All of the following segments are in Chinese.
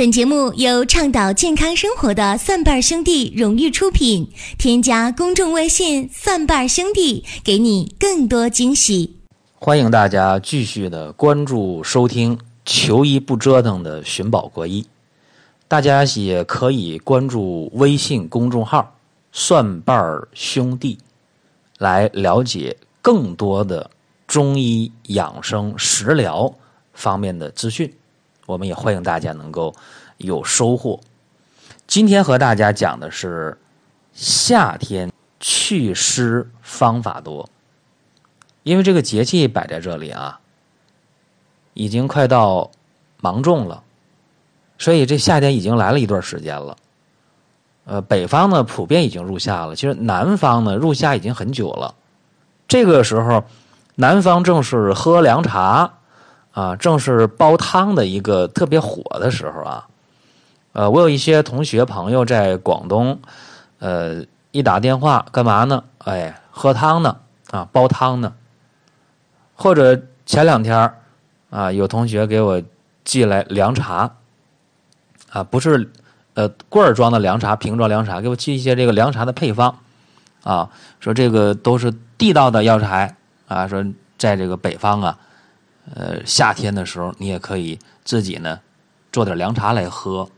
本节目由倡导健康生活的蒜瓣兄弟荣誉出品。添加公众微信“蒜瓣兄弟”，给你更多惊喜。欢迎大家继续的关注收听“求医不折腾”的寻宝国医。大家也可以关注微信公众号“蒜瓣兄弟”，来了解更多的中医养生食疗方面的资讯。我们也欢迎大家能够有收获。今天和大家讲的是夏天祛湿方法多，因为这个节气摆在这里啊，已经快到芒种了，所以这夏天已经来了一段时间了。呃，北方呢普遍已经入夏了，其实南方呢入夏已经很久了。这个时候，南方正是喝凉茶。啊，正是煲汤的一个特别火的时候啊，呃，我有一些同学朋友在广东，呃，一打电话干嘛呢？哎，喝汤呢，啊，煲汤呢。或者前两天啊，有同学给我寄来凉茶，啊，不是呃罐儿装的凉茶，瓶装凉茶，给我寄一些这个凉茶的配方，啊，说这个都是地道的药材啊，说在这个北方啊。呃，夏天的时候，你也可以自己呢做点凉茶来喝。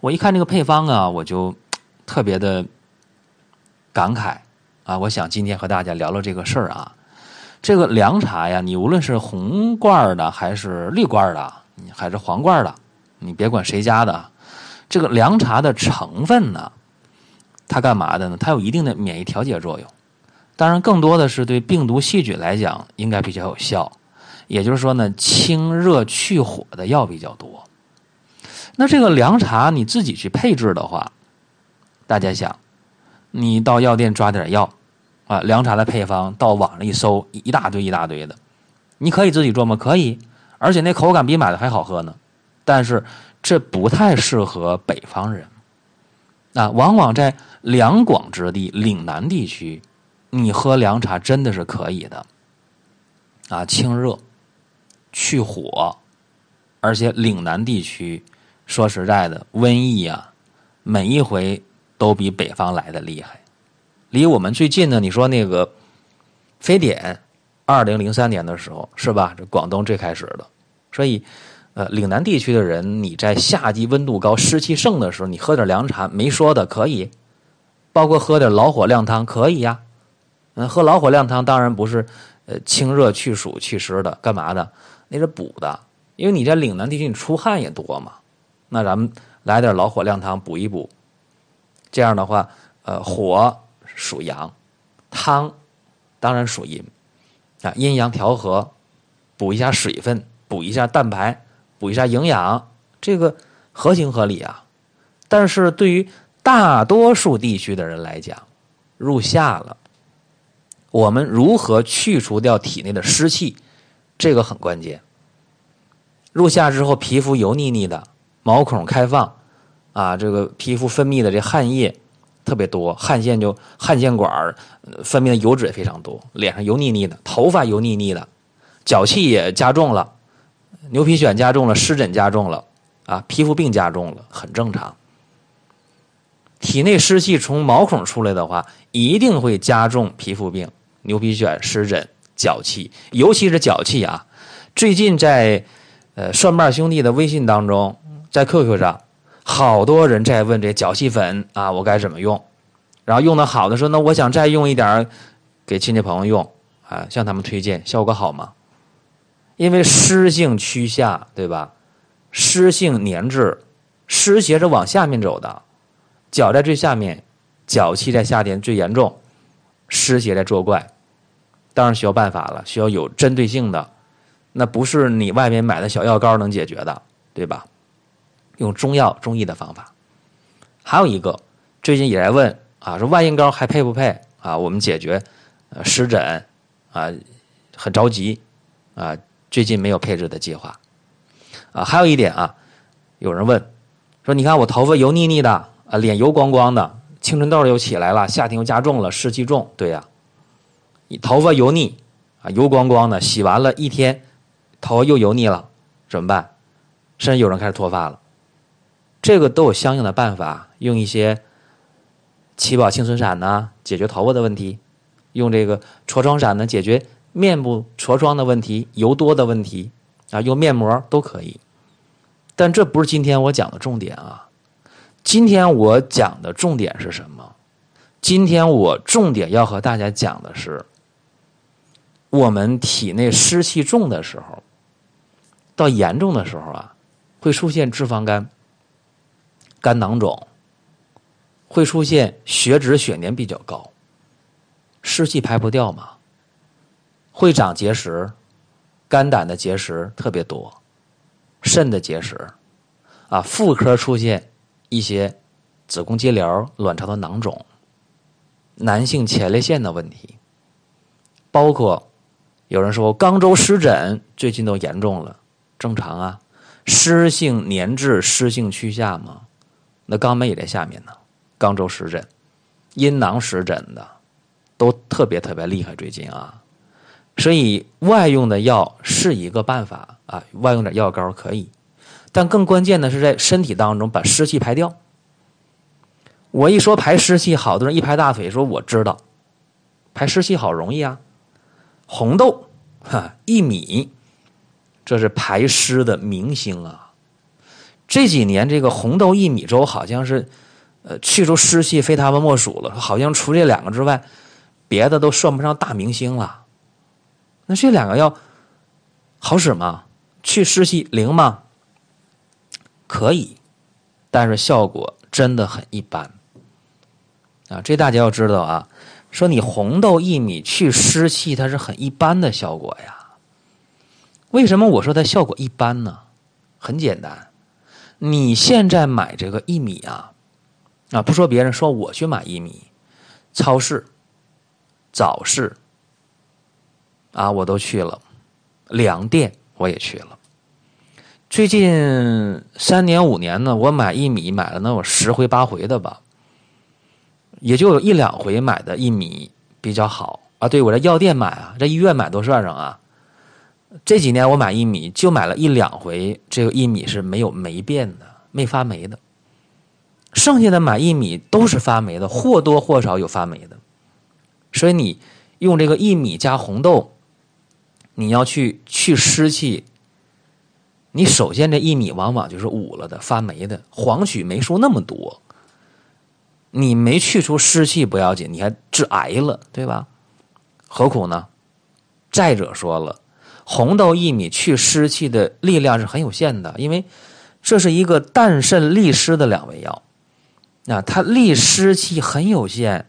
我一看这个配方啊，我就特别的感慨啊！我想今天和大家聊聊这个事儿啊。这个凉茶呀，你无论是红罐的，还是绿罐的，还是黄罐的，你别管谁家的，这个凉茶的成分呢，它干嘛的呢？它有一定的免疫调节作用。当然，更多的是对病毒细菌来讲，应该比较有效。也就是说呢，清热去火的药比较多。那这个凉茶你自己去配置的话，大家想，你到药店抓点药啊，凉茶的配方到网上一搜，一大堆一大堆的，你可以自己做吗？可以，而且那口感比买的还好喝呢。但是这不太适合北方人啊，往往在两广之地、岭南地区，你喝凉茶真的是可以的啊，清热。去火，而且岭南地区，说实在的，瘟疫啊，每一回都比北方来的厉害。离我们最近的，你说那个非典，二零零三年的时候是吧？这广东最开始的，所以，呃，岭南地区的人，你在夏季温度高、湿气盛的时候，你喝点凉茶没说的可以，包括喝点老火靓汤可以呀。嗯，喝老火靓汤当然不是呃清热去暑祛湿的，干嘛的？那是补的，因为你在岭南地区你出汗也多嘛，那咱们来点老火靓汤补一补。这样的话，呃，火属阳，汤当然属阴，啊，阴阳调和，补一下水分，补一下蛋白，补一下营养，这个合情合理啊。但是对于大多数地区的人来讲，入夏了，我们如何去除掉体内的湿气？这个很关键。入夏之后，皮肤油腻腻的，毛孔开放，啊，这个皮肤分泌的这汗液特别多，汗腺就汗腺管分泌的油脂也非常多，脸上油腻腻的，头发油腻腻的，脚气也加重了，牛皮癣加重了，湿疹加重了，啊，皮肤病加重了，很正常。体内湿气从毛孔出来的话，一定会加重皮肤病，牛皮癣、湿疹。脚气，尤其是脚气啊！最近在呃蒜瓣兄弟的微信当中，在 QQ 上，好多人在问这脚气粉啊，我该怎么用？然后用的好的说，那我想再用一点给亲戚朋友用啊，向他们推荐，效果好吗？因为湿性趋下，对吧？湿性粘滞，湿邪是往下面走的，脚在最下面，脚气在夏天最严重，湿邪在作怪。当然需要办法了，需要有针对性的，那不是你外面买的小药膏能解决的，对吧？用中药、中医的方法。还有一个，最近也来问啊，说万应膏还配不配啊？我们解决呃湿疹啊，很着急啊，最近没有配置的计划啊。还有一点啊，有人问说，你看我头发油腻腻的啊，脸油光光的，青春痘又起来了，夏天又加重了，湿气重，对呀。你头发油腻啊，油光光的，洗完了一天，头发又油腻了，怎么办？甚至有人开始脱发了。这个都有相应的办法，用一些七宝清纯散呢解决头发的问题，用这个痤疮散呢解决面部痤疮的问题、油多的问题啊，用面膜都可以。但这不是今天我讲的重点啊！今天我讲的重点是什么？今天我重点要和大家讲的是，我们体内湿气重的时候，到严重的时候啊，会出现脂肪肝、肝囊肿，会出现血脂、血粘比较高，湿气排不掉嘛，会长结石，肝胆的结石特别多。肾的结石，啊，妇科出现一些子宫肌瘤、卵巢的囊肿，男性前列腺的问题，包括有人说肛周湿疹最近都严重了，正常啊，湿性粘滞、湿性趋下嘛，那肛门也在下面呢，肛周湿疹、阴囊湿疹的都特别特别厉害，最近啊。所以外用的药是一个办法啊，外用点药膏可以，但更关键的是在身体当中把湿气排掉。我一说排湿气，好多人一拍大腿说我知道，排湿气好容易啊，红豆哈薏米，这是排湿的明星啊。这几年这个红豆薏米粥好像是，呃去除湿气非他们莫属了，好像除这两个之外，别的都算不上大明星了。那这两个药好使吗？去湿气灵吗？可以，但是效果真的很一般啊！这大家要知道啊。说你红豆薏米去湿气，它是很一般的效果呀。为什么我说它效果一般呢？很简单，你现在买这个薏米啊，啊，不说别人，说我去买薏米，超市、早市。啊，我都去了，粮店我也去了。最近三年五年呢，我买薏米买了能有十回八回的吧，也就有一两回买的薏米比较好啊。对我在药店买啊，在医院买都算上啊。这几年我买薏米就买了一两回，这个薏米是没有霉变的，没发霉的。剩下的买薏米都是发霉的，或多或少有发霉的。所以你用这个薏米加红豆。你要去去湿气，你首先这薏米往往就是捂了的、发霉的，黄曲霉素那么多，你没去除湿气不要紧，你还致癌了，对吧？何苦呢？再者说了，红豆薏米去湿气的力量是很有限的，因为这是一个淡渗利湿的两味药，啊，它利湿气很有限。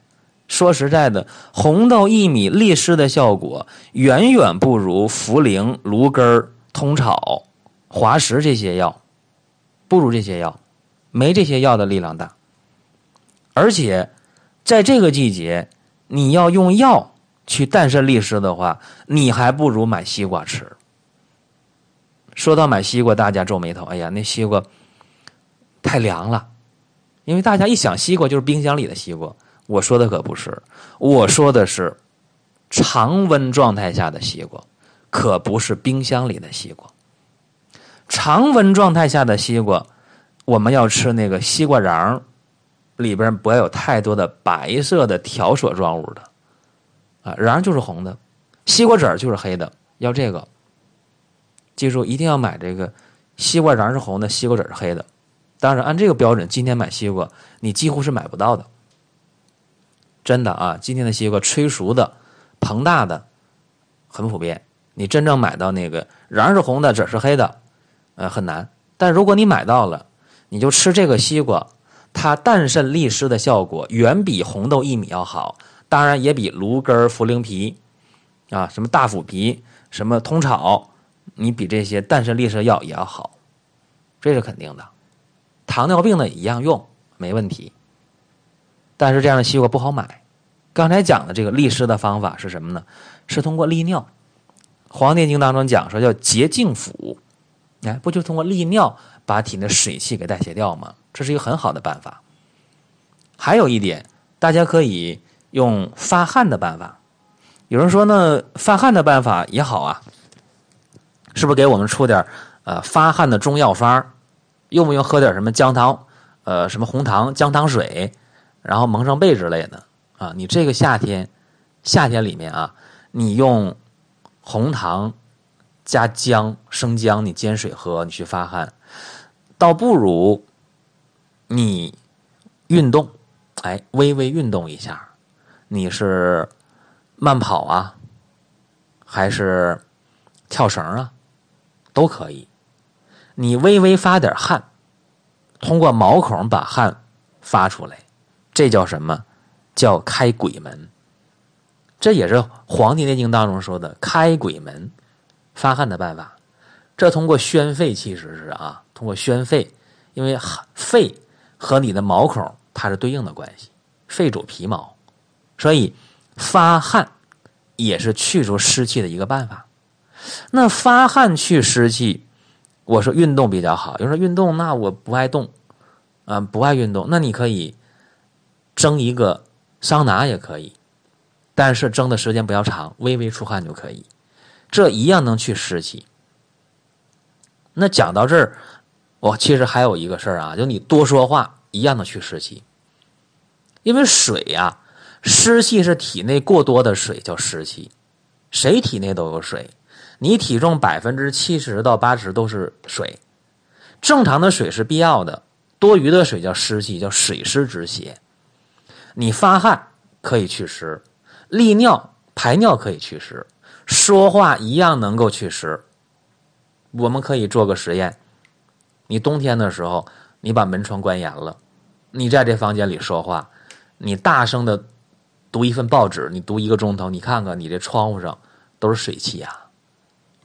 说实在的，红豆薏米利湿的效果远远不如茯苓、芦根、通草、滑石这些药，不如这些药，没这些药的力量大。而且，在这个季节，你要用药去淡渗利湿的话，你还不如买西瓜吃。说到买西瓜，大家皱眉头，哎呀，那西瓜太凉了，因为大家一想西瓜就是冰箱里的西瓜。我说的可不是，我说的是常温状态下的西瓜，可不是冰箱里的西瓜。常温状态下的西瓜，我们要吃那个西瓜瓤里边不要有太多的白色的条索状物的，啊，瓤就是红的，西瓜籽就是黑的，要这个。记住，一定要买这个西瓜瓤是红的，西瓜籽是黑的。当然，按这个标准，今天买西瓜你几乎是买不到的。真的啊，今天的西瓜催熟的、膨大的很普遍。你真正买到那个瓤是红的、籽是黑的，呃，很难。但如果你买到了，你就吃这个西瓜，它淡渗利湿的效果远比红豆薏米要好，当然也比芦根、茯苓皮啊、什么大腐皮、什么通草，你比这些淡渗利湿的药也要好，这是肯定的。糖尿病的一样用，没问题。但是这样的西瓜不好买。刚才讲的这个利湿的方法是什么呢？是通过利尿。《黄帝内经》当中讲说叫洁净腑，哎，不就通过利尿把体内水气给代谢掉吗？这是一个很好的办法。还有一点，大家可以用发汗的办法。有人说呢，发汗的办法也好啊，是不是给我们出点呃发汗的中药方？用不用喝点什么姜汤？呃什么红糖姜糖水，然后蒙上被之类的啊。你这个夏天，夏天里面啊，你用红糖加姜、生姜，你煎水喝，你去发汗，倒不如你运动，哎，微微运动一下，你是慢跑啊，还是跳绳啊，都可以。你微微发点汗，通过毛孔把汗发出来，这叫什么？叫开鬼门。这也是《黄帝内经》当中说的开鬼门发汗的办法。这通过宣肺，其实是啊，通过宣肺，因为肺和你的毛孔它是对应的关系，肺主皮毛，所以发汗也是去除湿气的一个办法。那发汗去湿气。我说运动比较好，有人说运动那我不爱动，啊不爱运动，那你可以蒸一个桑拿也可以，但是蒸的时间不要长，微微出汗就可以，这一样能去湿气。那讲到这儿，我其实还有一个事儿啊，就你多说话一样的去湿气，因为水呀，湿气是体内过多的水叫湿气，谁体内都有水。你体重百分之七十到八十都是水，正常的水是必要的，多余的水叫湿气，叫水湿之邪。你发汗可以祛湿，利尿排尿可以祛湿，说话一样能够祛湿。我们可以做个实验：你冬天的时候，你把门窗关严了，你在这房间里说话，你大声的读一份报纸，你读一个钟头，你看看你这窗户上都是水汽啊。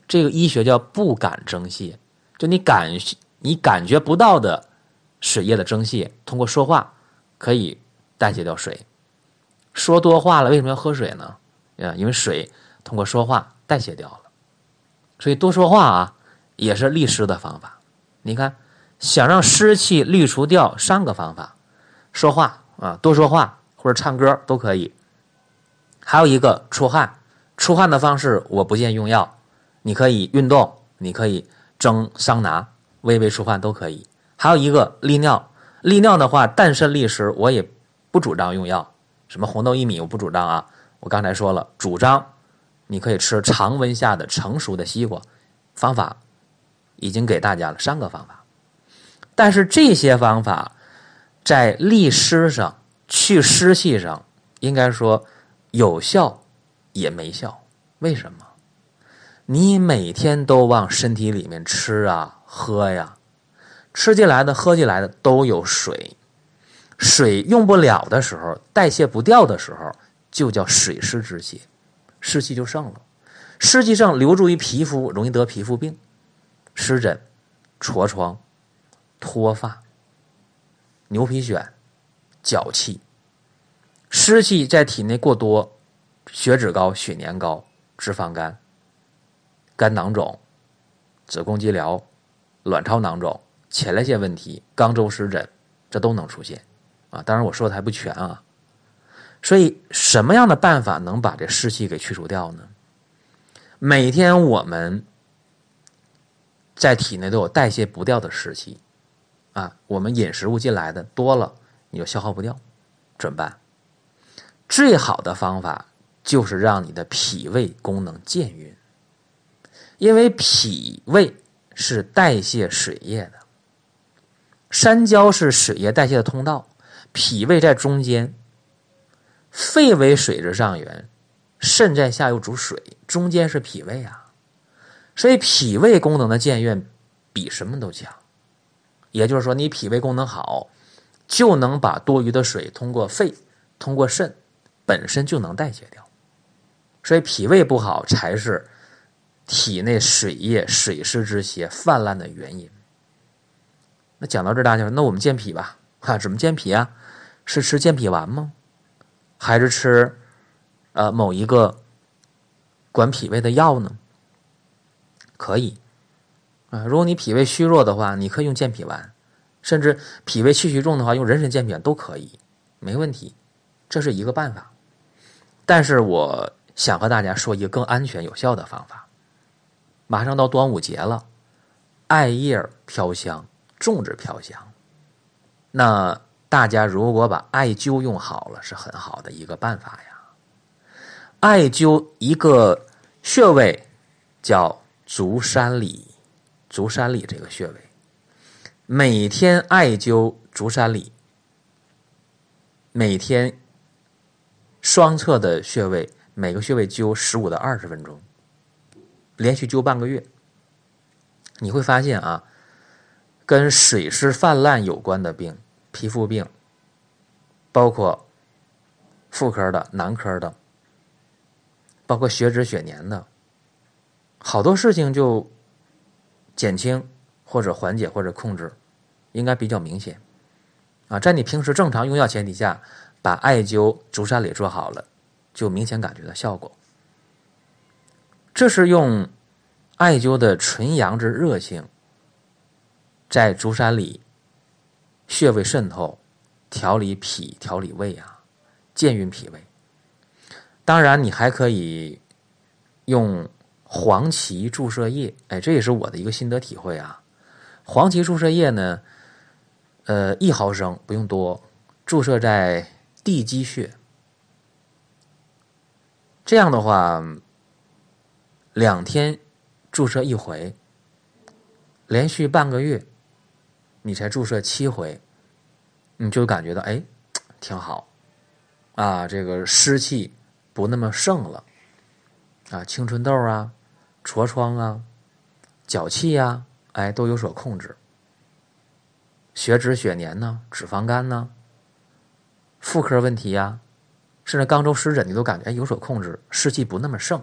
这个医学叫不感蒸泄，就你感你感觉不到的水液的蒸泄，通过说话可以代谢掉水。说多话了，为什么要喝水呢？啊，因为水通过说话代谢掉了。所以多说话啊，也是利湿的方法。你看，想让湿气滤除掉，三个方法：说话啊，多说话或者唱歌都可以。还有一个出汗，出汗的方式我不建议用药。你可以运动，你可以蒸桑拿，微微出汗都可以。还有一个利尿，利尿的话，淡渗利湿，我也不主张用药。什么红豆薏米我不主张啊。我刚才说了，主张你可以吃常温下的成熟的西瓜。方法已经给大家了三个方法，但是这些方法在利湿上、去湿气上，应该说有效也没效。为什么？你每天都往身体里面吃啊喝呀，吃进来的喝进来的都有水，水用不了的时候，代谢不掉的时候，就叫水湿之邪，湿气就盛了，湿气盛留住于皮肤，容易得皮肤病、湿疹、痤疮、脱发、牛皮癣、脚气，湿气在体内过多，血脂高、血粘高、脂肪肝。肝囊肿、子宫肌瘤、卵巢囊肿、前列腺问题、肛周湿疹，这都能出现啊！当然我说的还不全啊。所以什么样的办法能把这湿气给去除掉呢？每天我们在体内都有代谢不掉的湿气啊，我们饮食物进来的多了，你就消耗不掉，怎么办？最好的方法就是让你的脾胃功能健运。因为脾胃是代谢水液的，三焦是水液代谢的通道，脾胃在中间，肺为水之上源，肾在下游主水，中间是脾胃啊，所以脾胃功能的健运比什么都强。也就是说，你脾胃功能好，就能把多余的水通过肺、通过肾本身就能代谢掉，所以脾胃不好才是。体内水液、水湿之邪泛滥的原因。那讲到这，大家说，那我们健脾吧？哈，怎么健脾啊？是吃健脾丸吗？还是吃呃某一个管脾胃的药呢？可以啊。如果你脾胃虚弱的话，你可以用健脾丸；甚至脾胃气虚重的话，用人参健脾丸都可以，没问题。这是一个办法。但是我想和大家说一个更安全有效的方法。马上到端午节了，艾叶飘香，粽子飘香。那大家如果把艾灸用好了，是很好的一个办法呀。艾灸一个穴位叫足三里，足三里这个穴位，每天艾灸足三里，每天双侧的穴位，每个穴位灸十五到二十分钟，连续灸半个月，你会发现啊，跟水湿泛滥有关的病。皮肤病，包括妇科的、男科的，包括血脂、血粘的，好多事情就减轻或者缓解或者控制，应该比较明显啊。在你平时正常用药前提下，把艾灸足三里做好了，就明显感觉到效果。这是用艾灸的纯阳之热性，在足三里。穴位渗透，调理脾，调理胃啊，健运脾胃。当然，你还可以用黄芪注射液，哎，这也是我的一个心得体会啊。黄芪注射液呢，呃，一毫升不用多，注射在地基穴。这样的话，两天注射一回，连续半个月。你才注射七回，你就感觉到哎，挺好，啊，这个湿气不那么盛了，啊，青春痘啊、痤疮啊、脚气呀，哎，都有所控制。血脂、血粘呢，脂肪肝呢，妇科问题呀，甚至肛周湿疹，你都感觉哎有所控制，湿气不那么盛。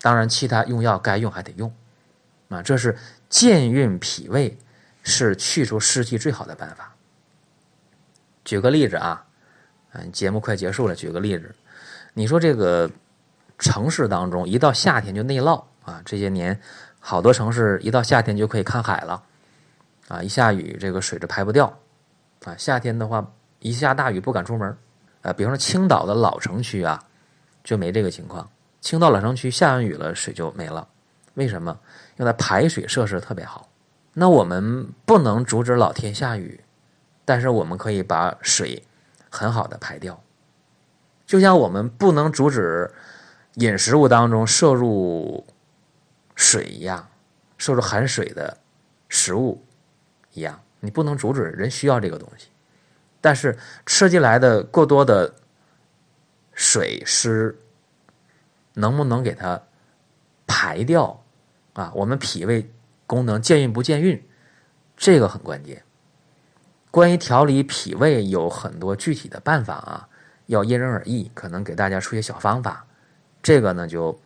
当然，其他用药该用还得用，啊，这是健运脾胃。是去除湿气最好的办法。举个例子啊，嗯，节目快结束了，举个例子，你说这个城市当中一到夏天就内涝啊，这些年好多城市一到夏天就可以看海了，啊，一下雨这个水就排不掉，啊，夏天的话一下大雨不敢出门，啊，比方说青岛的老城区啊就没这个情况，青岛老城区下完雨了水就没了，为什么？因为它排水设施特别好。那我们不能阻止老天下雨，但是我们可以把水很好的排掉。就像我们不能阻止饮食物当中摄入水一样，摄入含水的食物一样，你不能阻止人需要这个东西，但是吃进来的过多的水湿，能不能给它排掉啊？我们脾胃。功能健运不健运，这个很关键。关于调理脾胃有很多具体的办法啊，要因人而异，可能给大家出些小方法。这个呢，就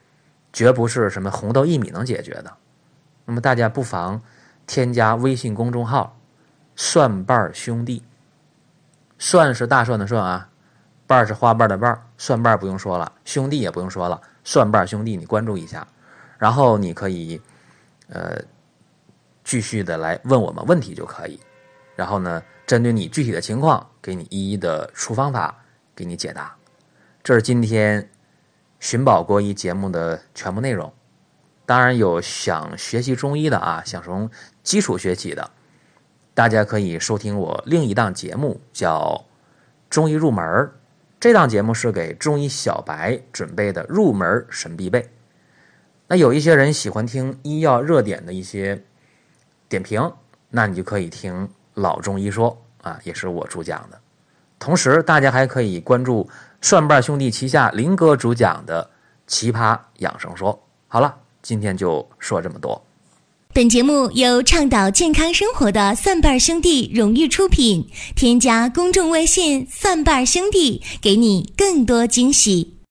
绝不是什么红豆薏米能解决的。那么大家不妨添加微信公众号“蒜瓣兄弟”，蒜是大蒜的蒜啊，瓣是花瓣的瓣，蒜瓣不用说了，兄弟也不用说了，蒜瓣兄弟你关注一下，然后你可以呃。继续的来问我们问题就可以，然后呢，针对你具体的情况，给你一一的出方法，给你解答。这是今天寻宝国医节目的全部内容。当然有想学习中医的啊，想从基础学起的，大家可以收听我另一档节目，叫《中医入门》。这档节目是给中医小白准备的入门神必备。那有一些人喜欢听医药热点的一些。点评，那你就可以听老中医说啊，也是我主讲的。同时，大家还可以关注蒜瓣兄弟旗下林哥主讲的《奇葩养生说》。好了，今天就说这么多。本节目由倡导健康生活的蒜瓣兄弟荣誉出品。添加公众微信“蒜瓣兄弟”，给你更多惊喜。